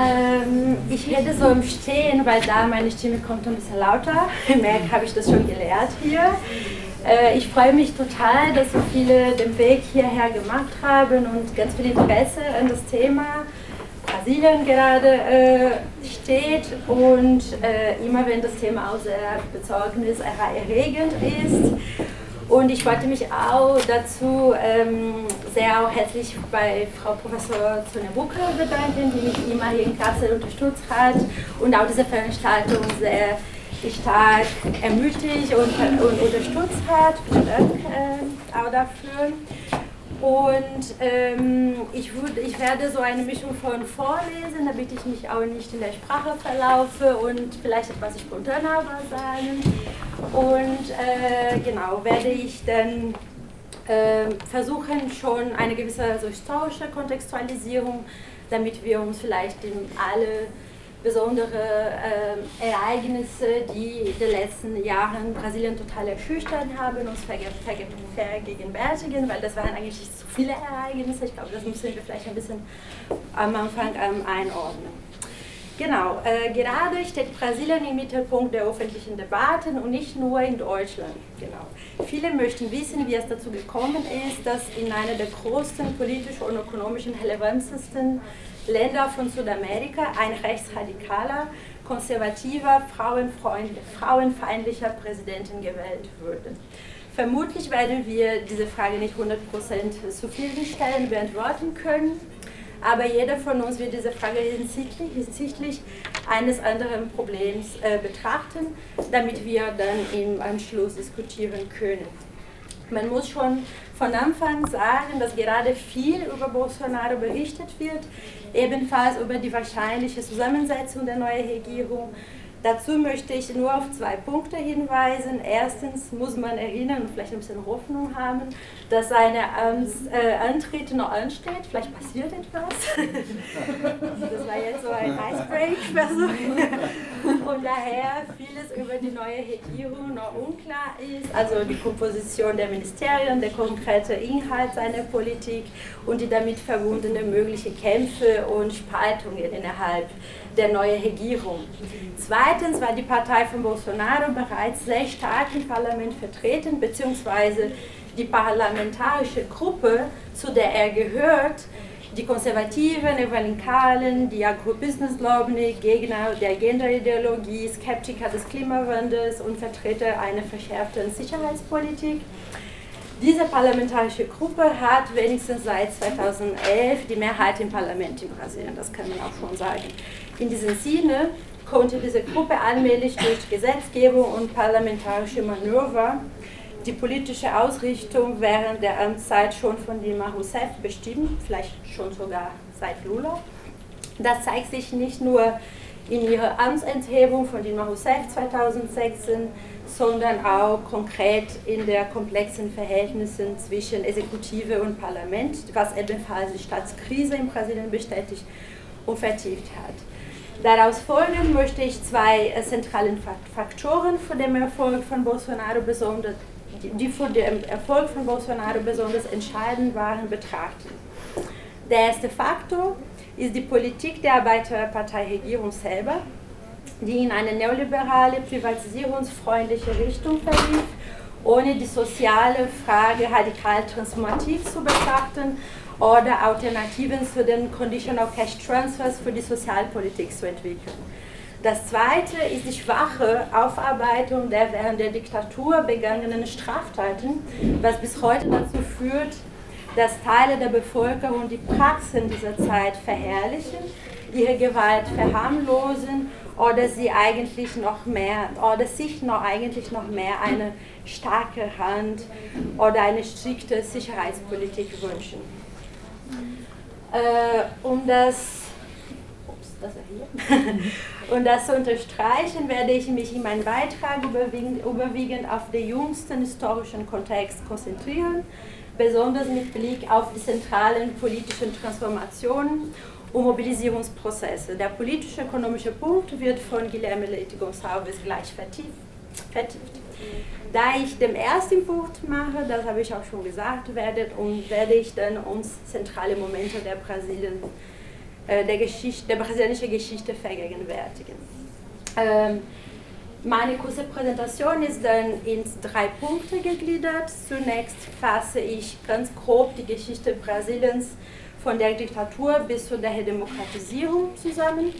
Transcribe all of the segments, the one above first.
Ähm, ich hätte so im Stehen, weil da meine Stimme kommt ein bisschen lauter. Merk habe ich das schon gelernt hier. Äh, ich freue mich total, dass so viele den Weg hierher gemacht haben und ganz viel Interesse an das Thema Brasilien gerade äh, steht und äh, immer wenn das Thema auch sehr besorgniserregend ist. Und ich wollte mich auch dazu ähm, sehr auch herzlich bei Frau Professor Sonja Bucke bedanken, die mich immer hier in Kassel unterstützt hat und auch diese Veranstaltung sehr stark ermutigt und, und unterstützt hat. Vielen Dank äh, auch dafür. Und ähm, ich, würd, ich werde so eine Mischung von vorlesen, damit ich mich auch nicht in der Sprache verlaufe und vielleicht etwas spontaner sagen. Und äh, genau, werde ich dann äh, versuchen, schon eine gewisse also historische Kontextualisierung, damit wir uns vielleicht in alle besondere äh, Ereignisse, die in den letzten Jahren Brasilien total erschüchtert haben, uns vergegenwärtigen, weil das waren eigentlich zu viele Ereignisse. Ich glaube, das müssen wir vielleicht ein bisschen am Anfang ähm, einordnen. Genau, äh, gerade steht Brasilien im Mittelpunkt der öffentlichen Debatten und nicht nur in Deutschland. Genau. Viele möchten wissen, wie es dazu gekommen ist, dass in einer der größten politisch und ökonomischen relevantesten Länder von Südamerika ein rechtsradikaler, konservativer, frauenfeindlicher Präsidenten gewählt wurde. Vermutlich werden wir diese Frage nicht 100% zufriedenstellend beantworten können, aber jeder von uns wird diese Frage hinsichtlich, hinsichtlich eines anderen Problems äh, betrachten, damit wir dann im Anschluss diskutieren können. Man muss schon von Anfang sagen, dass gerade viel über Bolsonaro berichtet wird, ebenfalls über die wahrscheinliche Zusammensetzung der neuen Regierung. Dazu möchte ich nur auf zwei Punkte hinweisen. Erstens muss man erinnern und vielleicht ein bisschen Hoffnung haben, dass sein äh, Antritt noch ansteht. Vielleicht passiert etwas. das war jetzt so ein Icebreak-Versuch. Und daher vieles über die neue Regierung noch unklar ist. Also die Komposition der Ministerien, der konkrete Inhalt seiner Politik und die damit verbundenen möglichen Kämpfe und Spaltungen innerhalb der neuen Regierung. Zweitens war die Partei von Bolsonaro bereits sehr stark im Parlament vertreten, beziehungsweise die parlamentarische Gruppe, zu der er gehört, die Konservativen, Evangelikalen, die Agrobusiness-Lobby, Gegner der Genderideologie, Skeptiker des Klimawandels und Vertreter einer verschärften Sicherheitspolitik. Diese parlamentarische Gruppe hat wenigstens seit 2011 die Mehrheit im Parlament in Brasilien, das kann man auch schon sagen. In diesem Sinne konnte diese Gruppe allmählich durch Gesetzgebung und parlamentarische Manöver die politische Ausrichtung während der Amtszeit schon von Dilma Rousseff bestimmen, vielleicht schon sogar seit Lula. Das zeigt sich nicht nur in ihrer Amtsenthebung von Dilma Rousseff 2016, sondern auch konkret in der komplexen Verhältnissen zwischen Exekutive und Parlament, was ebenfalls die Staatskrise in Brasilien bestätigt und vertieft hat. Daraus folgend möchte ich zwei äh, zentralen Faktoren für den Erfolg von Bolsonaro besonders die für den Erfolg von Bolsonaro besonders entscheidend waren, betrachten. Der erste Faktor ist die Politik der Arbeiterpartei-Regierung selber, die in eine neoliberale, privatisierungsfreundliche Richtung verlief, ohne die soziale Frage radikal transformativ zu betrachten oder Alternativen zu den Conditional Cash Transfers für die Sozialpolitik zu entwickeln. Das zweite ist die schwache Aufarbeitung der während der Diktatur begangenen Straftaten, was bis heute dazu führt, dass Teile der Bevölkerung die Praxen dieser Zeit verherrlichen, ihre Gewalt verharmlosen oder sie eigentlich noch mehr oder sich noch eigentlich noch mehr eine starke Hand oder eine strikte Sicherheitspolitik wünschen. Äh, um das das hier. Und das zu unterstreichen, werde ich mich in meinem Beitrag überwiegend, überwiegend auf den jüngsten historischen Kontext konzentrieren, besonders mit Blick auf die zentralen politischen Transformationen und Mobilisierungsprozesse. Der politische-ökonomische Punkt wird von Guilherme Leite gleich vertieft. vertieft. Da ich den ersten Punkt mache, das habe ich auch schon gesagt, werde, und werde ich dann uns zentrale Momente der Brasilien äh, der, Geschichte, der brasilianischen Geschichte vergegenwärtigen. Ähm, meine kurze Präsentation ist dann in drei Punkte gegliedert. Zunächst fasse ich ganz grob die Geschichte Brasiliens von der Diktatur bis zu der Demokratisierung zusammen.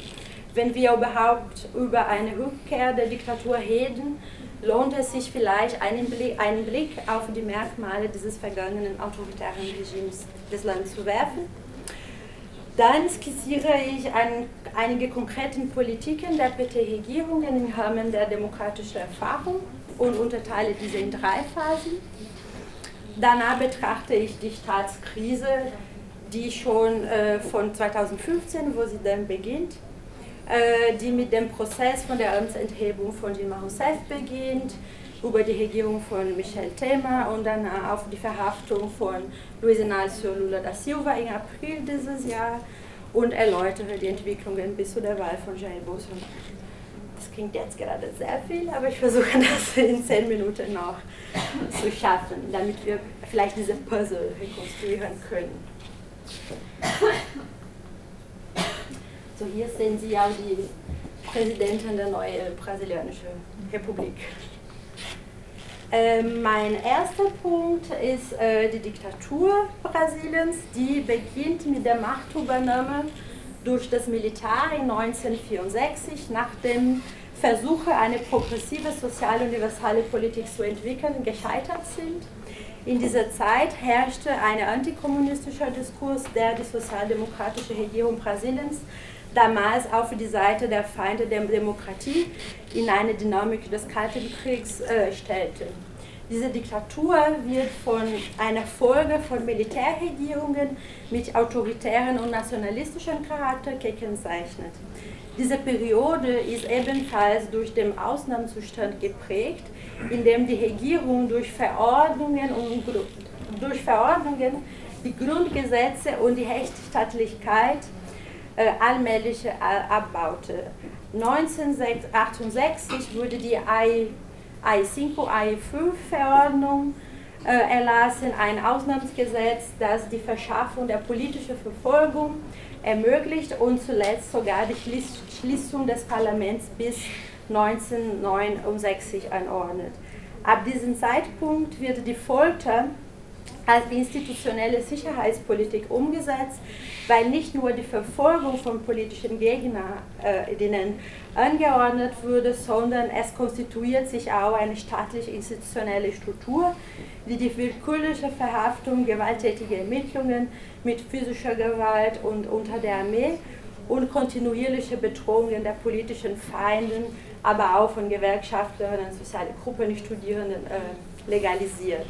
Wenn wir überhaupt über eine Rückkehr der Diktatur reden, lohnt es sich vielleicht einen Blick, einen Blick auf die Merkmale dieses vergangenen autoritären Regimes des Landes zu werfen. Dann skizziere ich ein, einige konkrete Politiken der PT-Regierungen im Rahmen der demokratischen Erfahrung und unterteile diese in drei Phasen. Danach betrachte ich die Staatskrise, die schon äh, von 2015, wo sie dann beginnt, die mit dem Prozess von der Amtsenthebung von Dilma Rousseff beginnt, über die Regierung von Michel Temer und dann auf die Verhaftung von Luiz Inácio Lula da Silva im April dieses Jahr und erläutere die Entwicklungen bis zu der Wahl von Jair Bolsonaro. Das klingt jetzt gerade sehr viel, aber ich versuche das in zehn Minuten noch zu schaffen, damit wir vielleicht diese Puzzle rekonstruieren können. So, hier sehen Sie auch die Präsidentin der neuen brasilianischen Republik. Äh, mein erster Punkt ist äh, die Diktatur Brasiliens, die beginnt mit der Machtübernahme durch das Militär in 1964 nach dem Versuch, eine progressive soziale universale Politik zu entwickeln, gescheitert sind. In dieser Zeit herrschte ein antikommunistischer Diskurs, der die sozialdemokratische Regierung Brasiliens damals auf die Seite der Feinde der Demokratie in eine Dynamik des Kalten Kriegs äh, stellte. Diese Diktatur wird von einer Folge von Militärregierungen mit autoritären und nationalistischen Charakter gekennzeichnet. Diese Periode ist ebenfalls durch den Ausnahmezustand geprägt, in dem die Regierung durch Verordnungen, und, durch Verordnungen die Grundgesetze und die Rechtsstaatlichkeit allmählich äh, abbaute. 1968 wurde die AI5, AI5-Verordnung äh, erlassen, ein Ausnahmsgesetz, das die Verschaffung der politischen Verfolgung ermöglicht und zuletzt sogar die Schließung des Parlaments bis 1969 anordnet. Ab diesem Zeitpunkt wird die Folter institutionelle Sicherheitspolitik umgesetzt, weil nicht nur die Verfolgung von politischen Gegnern äh, angeordnet wurde, sondern es konstituiert sich auch eine staatliche institutionelle Struktur, die die willkürliche Verhaftung, gewalttätige Ermittlungen mit physischer Gewalt und unter der Armee und kontinuierliche Bedrohungen der politischen Feinden, aber auch von Gewerkschaftlern, sozialen Gruppen, Studierenden äh, legalisiert.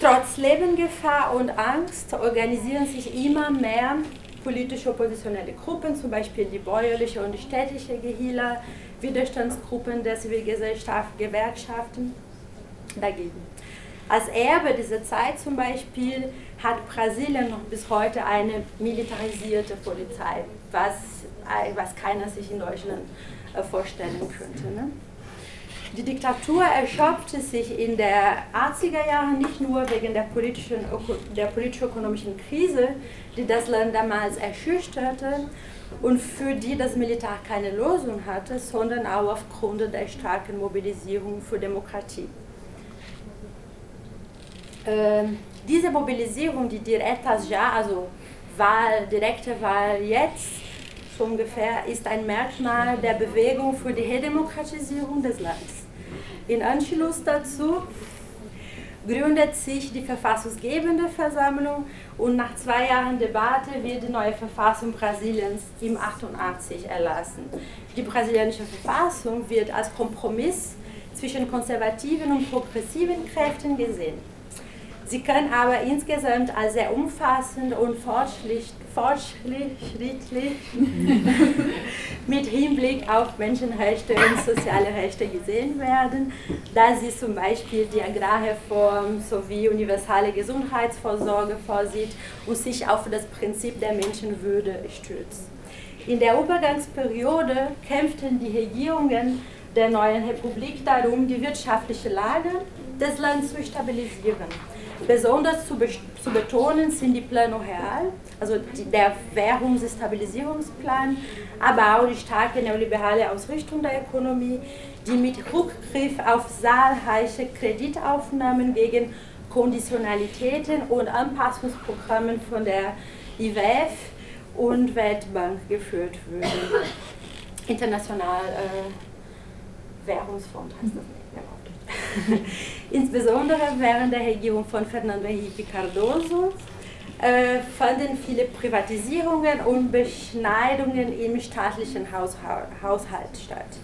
Trotz Lebensgefahr und Angst organisieren sich immer mehr politische oppositionelle Gruppen, zum Beispiel die bäuerliche und die städtische Gehila, Widerstandsgruppen der Zivilgesellschaft, Gewerkschaften dagegen. Als Erbe dieser Zeit zum Beispiel hat Brasilien noch bis heute eine militarisierte Polizei, was, was keiner sich in Deutschland äh, vorstellen könnte. Ne? Die Diktatur erschöpfte sich in der 80er Jahre nicht nur wegen der politischen, der politisch-ökonomischen Krise, die das Land damals erschütterte und für die das Militär keine Lösung hatte, sondern auch aufgrund der starken Mobilisierung für Demokratie. Ähm, diese Mobilisierung, die Diretas ja, also Wahl, direkte Wahl jetzt, so ungefähr, ist ein Merkmal der Bewegung für die Redemokratisierung des Landes. In Anschluss dazu gründet sich die verfassungsgebende Versammlung und nach zwei Jahren Debatte wird die neue Verfassung Brasiliens im 88 erlassen. Die brasilianische Verfassung wird als Kompromiss zwischen konservativen und progressiven Kräften gesehen. Sie kann aber insgesamt als sehr umfassend und fortschrittlich mit Hinblick auf Menschenrechte und soziale Rechte gesehen werden, da sie zum Beispiel die Agrarreform sowie universelle Gesundheitsvorsorge vorsieht und sich auf das Prinzip der Menschenwürde stützt. In der Übergangsperiode kämpften die Regierungen der neuen Republik darum, die wirtschaftliche Lage des Landes zu stabilisieren. Besonders zu, zu betonen sind die Plano Real, also die, der Währungsstabilisierungsplan, aber auch die starke neoliberale Ausrichtung der Ökonomie, die mit Rückgriff auf zahlreiche Kreditaufnahmen gegen Konditionalitäten und Anpassungsprogrammen von der IWF und Weltbank geführt würden. International äh, Währungsfonds heißt das. Insbesondere während der Regierung von Fernando Henrique Cardoso äh, fanden viele Privatisierungen und Beschneidungen im staatlichen Haushalt statt.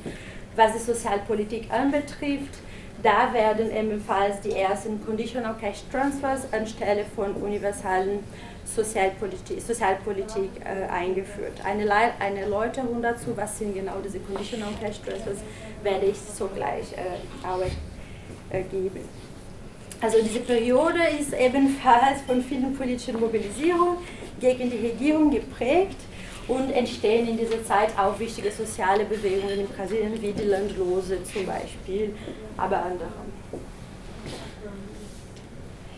Was die Sozialpolitik anbetrifft, da werden ebenfalls die ersten Conditional Cash Transfers anstelle von universalen Sozialpolitik, Sozialpolitik äh, eingeführt. Eine, eine Erläuterung dazu, was sind genau diese Conditional Cash Transfers, werde ich sogleich äh, auch äh, geben. Also diese Periode ist ebenfalls von vielen politischen Mobilisierungen gegen die Regierung geprägt und entstehen in dieser Zeit auch wichtige soziale Bewegungen in Brasilien, wie die Landlose zum Beispiel, aber andere.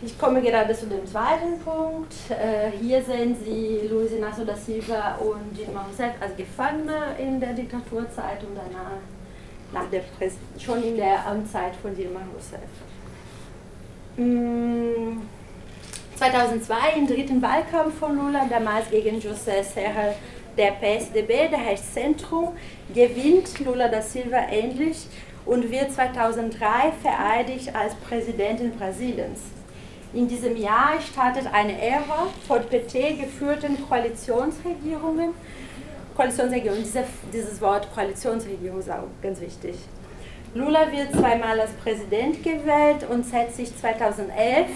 Ich komme gerade zu dem zweiten Punkt. Äh, hier sehen Sie Luiz Inácio da Silva und Dilma Rousseff als Gefangene in der Diktaturzeit und danach nach der schon in der Amtszeit von Dilma Rousseff. 2002 mm, im dritten Wahlkampf von Lula, damals gegen José Serra der PSDB, der heißt Centrum, gewinnt Lula da Silva endlich und wird 2003 vereidigt als Präsidentin Brasiliens. In diesem Jahr startet eine Ära von PT geführten Koalitionsregierungen. Koalitionsregierung, diese, dieses Wort Koalitionsregierung ist auch ganz wichtig. Lula wird zweimal als Präsident gewählt und setzt sich 2011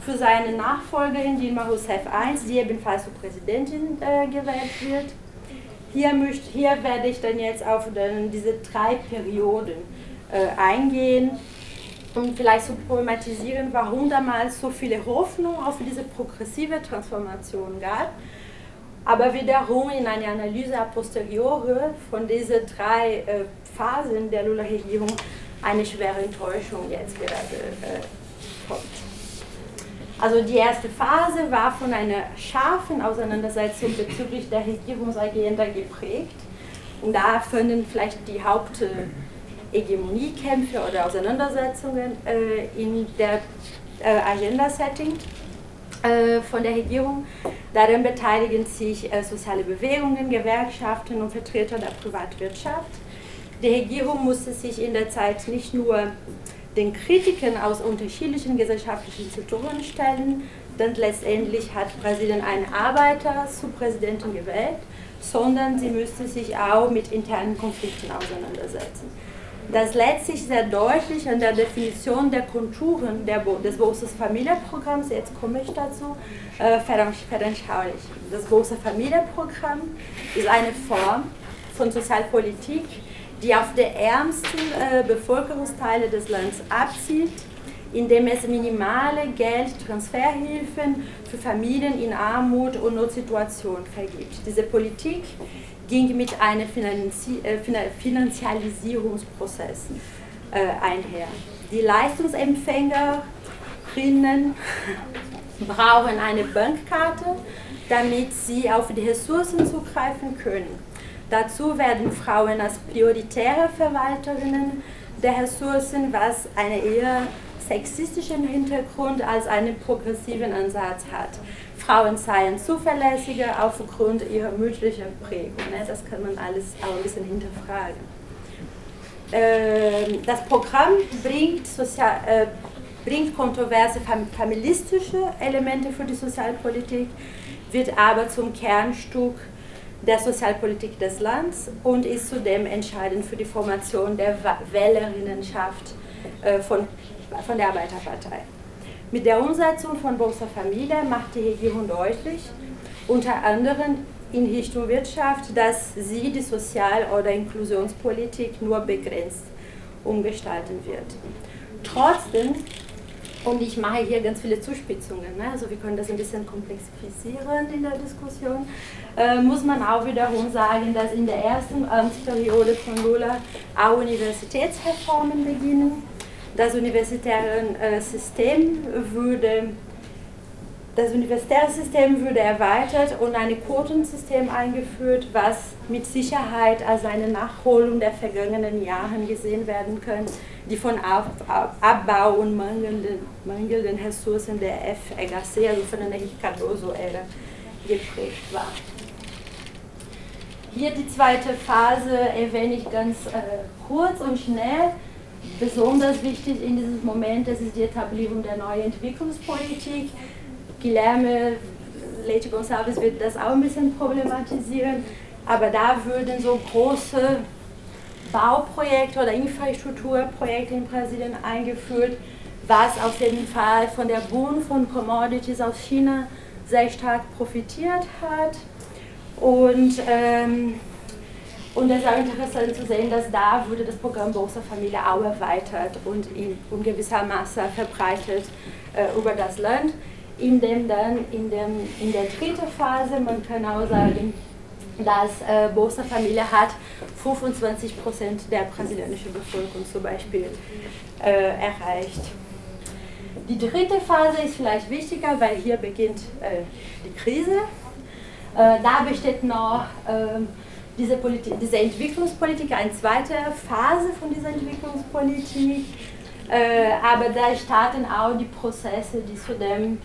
für seine Nachfolgerin Dilma Rousseff I, die ebenfalls zur Präsidentin äh, gewählt wird. Hier, möcht, hier werde ich dann jetzt auf den, diese drei Perioden äh, eingehen und vielleicht zu problematisieren, warum damals so viele Hoffnung auf diese progressive Transformation gab, aber wiederum in eine Analyse a posteriori von diesen drei äh, Phasen der Lula-Regierung eine schwere Enttäuschung jetzt gerade äh, kommt. Also die erste Phase war von einer scharfen Auseinandersetzung bezüglich der Regierungsagenda geprägt. Und da fanden vielleicht die Haupthegemoniekämpfe oder Auseinandersetzungen äh, in der äh, Agenda-Setting von der Regierung. Daran beteiligen sich äh, soziale Bewegungen, Gewerkschaften und Vertreter der Privatwirtschaft. Die Regierung musste sich in der Zeit nicht nur den Kritiken aus unterschiedlichen gesellschaftlichen Sektoren stellen, denn letztendlich hat Brasilien einen Arbeiter zu Präsidenten gewählt, sondern sie müsste sich auch mit internen Konflikten auseinandersetzen. Das lässt sich sehr deutlich an der Definition der Konturen der, des Bolsas Familienprogramms, jetzt komme ich dazu, äh, veranschaulichen. Das Bolsa Familienprogramm ist eine Form von Sozialpolitik, die auf die ärmsten äh, Bevölkerungsteile des Landes abzielt, indem es minimale Geldtransferhilfen für Familien in Armut und Notsituation vergibt. Diese Politik ging mit einem äh, Finanzialisierungsprozess äh, einher. Die Leistungsempfängerinnen brauchen eine Bankkarte, damit sie auf die Ressourcen zugreifen können. Dazu werden Frauen als prioritäre Verwalterinnen der Ressourcen, was einen eher sexistischen Hintergrund als einen progressiven Ansatz hat. Frauen seien zuverlässiger aufgrund ihrer mütterlichen Prägung. Ne? Das kann man alles auch ein bisschen hinterfragen. Ähm, das Programm bringt, sozial, äh, bringt kontroverse familistische Elemente für die Sozialpolitik, wird aber zum Kernstück der Sozialpolitik des Landes und ist zudem entscheidend für die Formation der Wählerinnenschaft äh, von, von der Arbeiterpartei. Mit der Umsetzung von Bolsa Familia macht die Regierung deutlich, unter anderem in Richtung Wirtschaft, dass sie die Sozial- oder Inklusionspolitik nur begrenzt umgestalten wird. Trotzdem und ich mache hier ganz viele Zuspitzungen, ne? also wir können das ein bisschen komplexifizieren in der Diskussion. Äh, muss man auch wiederum sagen, dass in der ersten Amtsperiode von Lula auch Universitätsreformen beginnen. Das universitäre äh, System würde das universitäre System würde erweitert und ein Quotensystem eingeführt, was mit Sicherheit als eine Nachholung der vergangenen Jahre gesehen werden kann, die von Abbau und mangelnden, mangelnden Ressourcen der FRGC, also von der Henrique Cardoso-Ära, geprägt war. Hier die zweite Phase erwähne ich ganz äh, kurz und schnell. Besonders wichtig in diesem Moment, das ist die Etablierung der neuen Entwicklungspolitik. Guilherme Leite Gonçalves wird das auch ein bisschen problematisieren, aber da würden so große Bauprojekte oder Infrastrukturprojekte in Brasilien eingeführt, was auf jeden Fall von der Boom von Commodities aus China sehr stark profitiert hat. Und, ähm, und es ist auch interessant zu sehen, dass da wurde das Programm Bolsa Familia auch erweitert und in, in gewisser Maße verbreitet äh, über das Land, indem dann in, dem, in der dritten Phase, man kann auch sagen, dass äh, Bolsa Familia hat 25 Prozent der brasilianischen Bevölkerung zum Beispiel äh, erreicht. Die dritte Phase ist vielleicht wichtiger, weil hier beginnt äh, die Krise. Äh, da besteht noch ähm, diese, Politik, diese Entwicklungspolitik, eine zweite Phase von dieser Entwicklungspolitik. Äh, aber da starten auch die Prozesse, die zu dem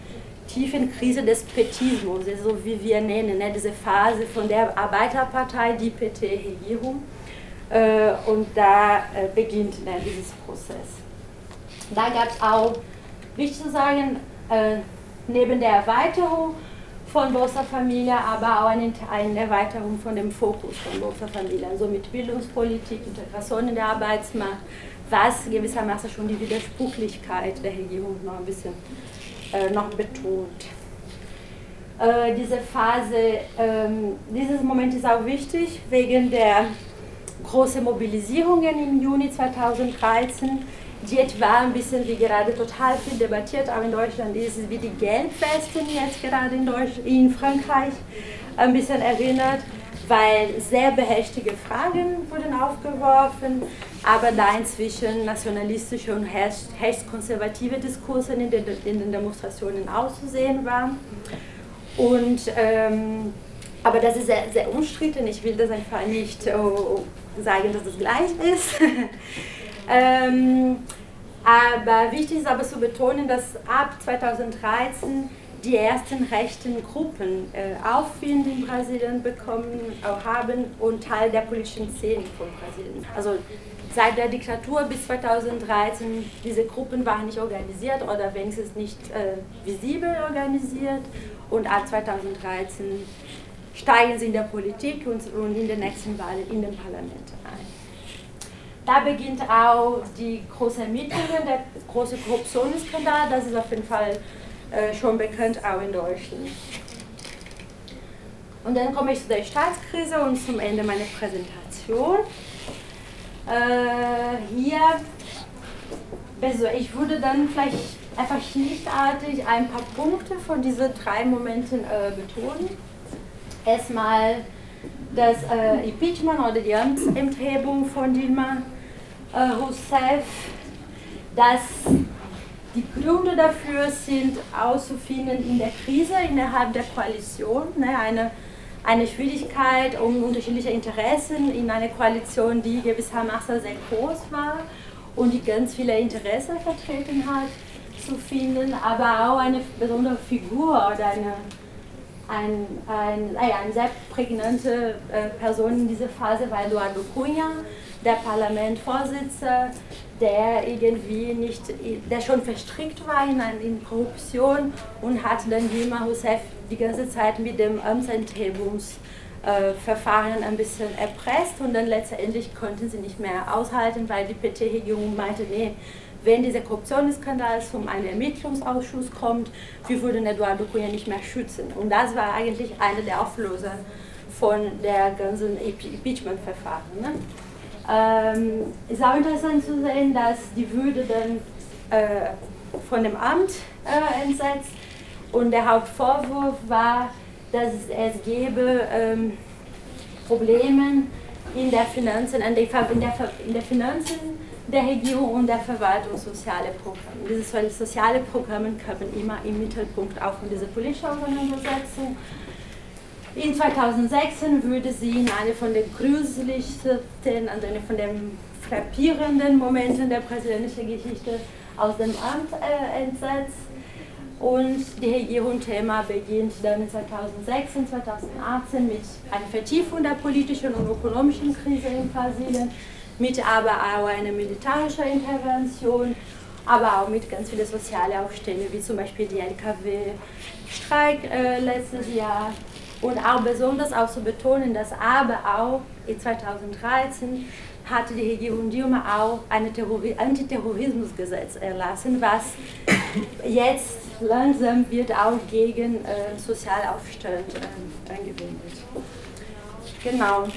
tiefen Krise des Petismus, so wie wir nennen, ne, diese Phase von der Arbeiterpartei, die PT-Regierung. Äh, und da äh, beginnt ne, dieses Prozess. Da gab es auch, wichtig zu sagen, äh, neben der Erweiterung von Bolsa Familia, aber auch eine, eine Erweiterung von dem Fokus von Bolsa Familia, also mit Bildungspolitik, Integration in der Arbeitsmarkt, was gewissermaßen schon die Widersprüchlichkeit der Regierung noch ein bisschen äh, noch betont. Äh, diese Phase, ähm, dieses Moment ist auch wichtig wegen der großen Mobilisierungen im Juni 2013, die etwa ein bisschen wie gerade total viel debattiert, auch in Deutschland ist es wie die Gelbwesten jetzt gerade in, Deutsch, in Frankreich ein bisschen erinnert weil sehr behächtige Fragen wurden aufgeworfen, aber da inzwischen nationalistische und rechtskonservative Diskurse in den, in den Demonstrationen auszusehen waren. Und, ähm, aber das ist sehr, sehr umstritten, ich will das einfach nicht oh, sagen, dass es gleich ist. ähm, aber wichtig ist aber zu betonen, dass ab 2013 die ersten rechten Gruppen äh, Aufwind in Brasilien bekommen auch haben und Teil der politischen Szene von Brasilien. Also seit der Diktatur bis 2013, diese Gruppen waren nicht organisiert oder wenigstens nicht äh, visibel organisiert und ab 2013 steigen sie in der Politik und, und in den nächsten Wahlen in den Parlament ein. Da beginnt auch die große Ermittlungen, der große Korruptionsskandal, das ist auf jeden Fall äh, schon bekannt, auch in Deutschland. Und dann komme ich zu der Staatskrise und zum Ende meiner Präsentation. Äh, hier, also ich würde dann vielleicht einfach schlichtartig ein paar Punkte von diesen drei Momenten äh, betonen. Erstmal das äh, Impeachment oder die Amtsenthebung von Dilma Rousseff, das die Gründe dafür sind auszufinden in der Krise innerhalb der Koalition, ne, eine, eine Schwierigkeit um unterschiedliche Interessen in einer Koalition, die gewissermaßen sehr groß war und die ganz viele Interessen vertreten hat, zu finden, aber auch eine besondere Figur oder eine, ein, ein, eine sehr prägnante äh, Person in dieser Phase war Eduardo Cunha, der Parlamentvorsitzende, der irgendwie nicht, der schon verstrickt war in, in Korruption und hat dann Dilma Rousseff die ganze Zeit mit dem Amtsenthebungsverfahren ein bisschen erpresst und dann letztendlich konnten sie nicht mehr aushalten, weil die PT-Regierung meinte, nee, wenn dieser Korruptionsskandal zum einen Ermittlungsausschuss kommt, wir würden Eduardo Cunha nicht mehr schützen. Und das war eigentlich einer der Auflöser von der ganzen Impeachment-Verfahren. Ne? Ähm, ist auch interessant zu sehen, dass die Würde dann äh, von dem Amt äh, entsetzt und der Hauptvorwurf war, dass es gäbe ähm, Probleme in der Finanzen, in der, in der, in der Finanzen der Regierung und der Verwaltung soziale Programme. Diese soziale Programme kommen immer im Mittelpunkt auch von dieser politischen Auseinandersetzung. In 2016 würde sie in eine von den grüßlichsten, also eine von den frappierenden Momenten der präsidentischen Geschichte aus dem Amt äh, entsetzt. Und die Regierung-Thema beginnt dann 2016, 2018 mit einer Vertiefung der politischen und ökonomischen Krise in Brasilien, mit aber auch einer militärischen Intervention, aber auch mit ganz vielen sozialen Aufständen, wie zum Beispiel die LKW-Streik äh, letztes Jahr. Und auch besonders auch zu betonen, dass aber auch in 2013 hatte die Regierung Dilma auch ein Antiterrorismusgesetz erlassen, was jetzt langsam wird auch gegen äh, Sozialaufstand äh, angewendet. Genau.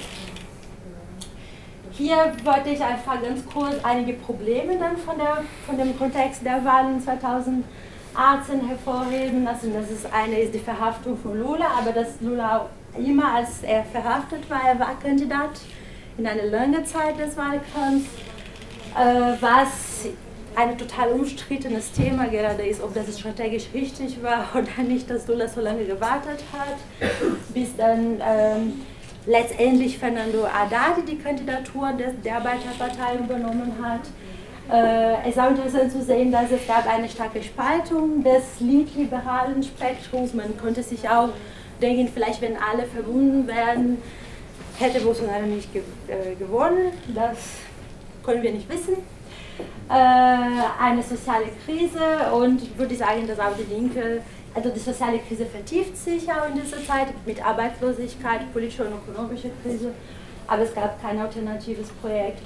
Hier wollte ich einfach ganz kurz einige Probleme dann von, der, von dem Kontext der Wahlen 2018 hervorheben. Also das ist eine ist die Verhaftung von Lula, aber dass Lula immer als er verhaftet war, er war Kandidat in einer langen Zeit des Wahlkampfs, äh, was ein total umstrittenes Thema gerade ist, ob das strategisch richtig war oder nicht, dass Lula so lange gewartet hat, bis dann ähm, letztendlich Fernando Haddad die Kandidatur des, der Arbeiterpartei übernommen hat. Äh, es ist auch interessant zu sehen, dass es gab eine starke Spaltung des linkliberalen Spektrums. Man konnte sich auch denken, vielleicht wenn alle verbunden werden, hätte Bolsonaro nicht äh, gewonnen. Das können wir nicht wissen. Äh, eine soziale Krise und würde sagen, dass auch die Linke, also die soziale Krise vertieft sich auch in dieser Zeit mit Arbeitslosigkeit, politische und ökonomische Krise, aber es gab kein alternatives Projekt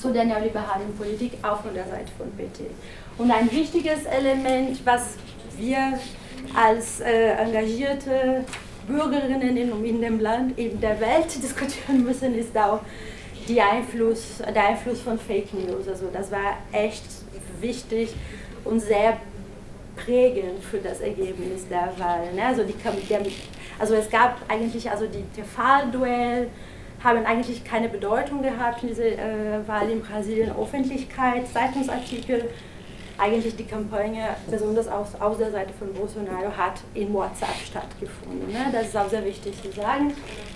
zu der neoliberalen Politik, auch von der Seite von PT. Und ein wichtiges Element, was wir als äh, engagierte Bürgerinnen in, in dem Land, in der Welt diskutieren müssen, ist auch Einfluss, der Einfluss von Fake News. Also das war echt wichtig und sehr prägend für das Ergebnis der Wahl. Ne? Also, die, der, also es gab eigentlich, also die TV-Duell haben eigentlich keine Bedeutung gehabt in dieser äh, Wahl in Brasilien. Öffentlichkeit, Zeitungsartikel, eigentlich die Kampagne, besonders aus, aus der Seite von Bolsonaro, hat in WhatsApp stattgefunden. Ne? Das ist auch sehr wichtig zu sagen,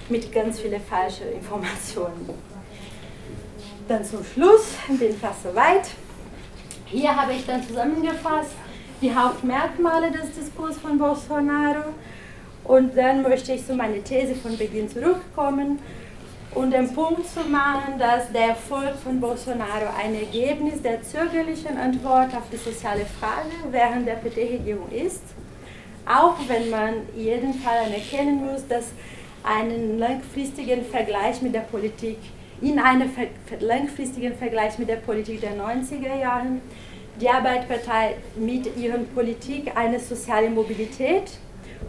mit ganz vielen falschen Informationen. Dann zum Schluss, bin fast soweit. Hier habe ich dann zusammengefasst die Hauptmerkmale des Diskurs von Bolsonaro und dann möchte ich zu meiner These von Beginn zurückkommen und den Punkt zu machen, dass der Erfolg von Bolsonaro ein Ergebnis der zögerlichen Antwort auf die soziale Frage während der PT-Regierung ist, auch wenn man jeden Fall anerkennen muss, dass einen langfristigen Vergleich mit der Politik in einem langfristigen Vergleich mit der Politik der 90er Jahre die Arbeitspartei mit ihrer Politik eine soziale Mobilität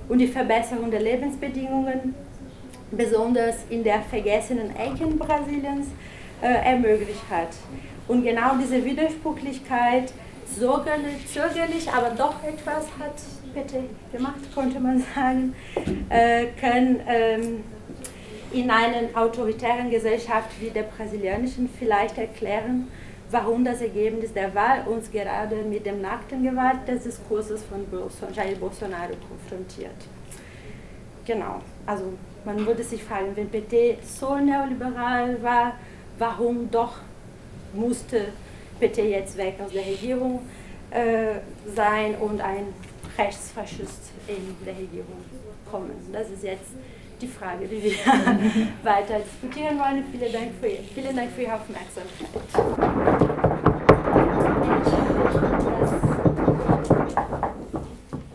und die Verbesserung der Lebensbedingungen, besonders in der vergessenen Ecken Brasiliens, äh, ermöglicht hat. Und genau diese Widersprüchlichkeit, zögerlich, zögerlich, aber doch etwas hat bitte gemacht, konnte man sagen, äh, kann ähm, in einer autoritären Gesellschaft wie der brasilianischen vielleicht erklären, warum das Ergebnis der Wahl uns gerade mit dem nackten Gewalt des Diskurses von Jair Bolsonaro konfrontiert. Genau, also man würde sich fragen, wenn PT so neoliberal war, warum doch musste PT jetzt weg aus der Regierung äh, sein und ein Rechtsfaschist in der Regierung kommen? Das ist jetzt die Frage, die wir weiter diskutieren wollen. Vielen Dank für, vielen Dank für Ihre Aufmerksamkeit.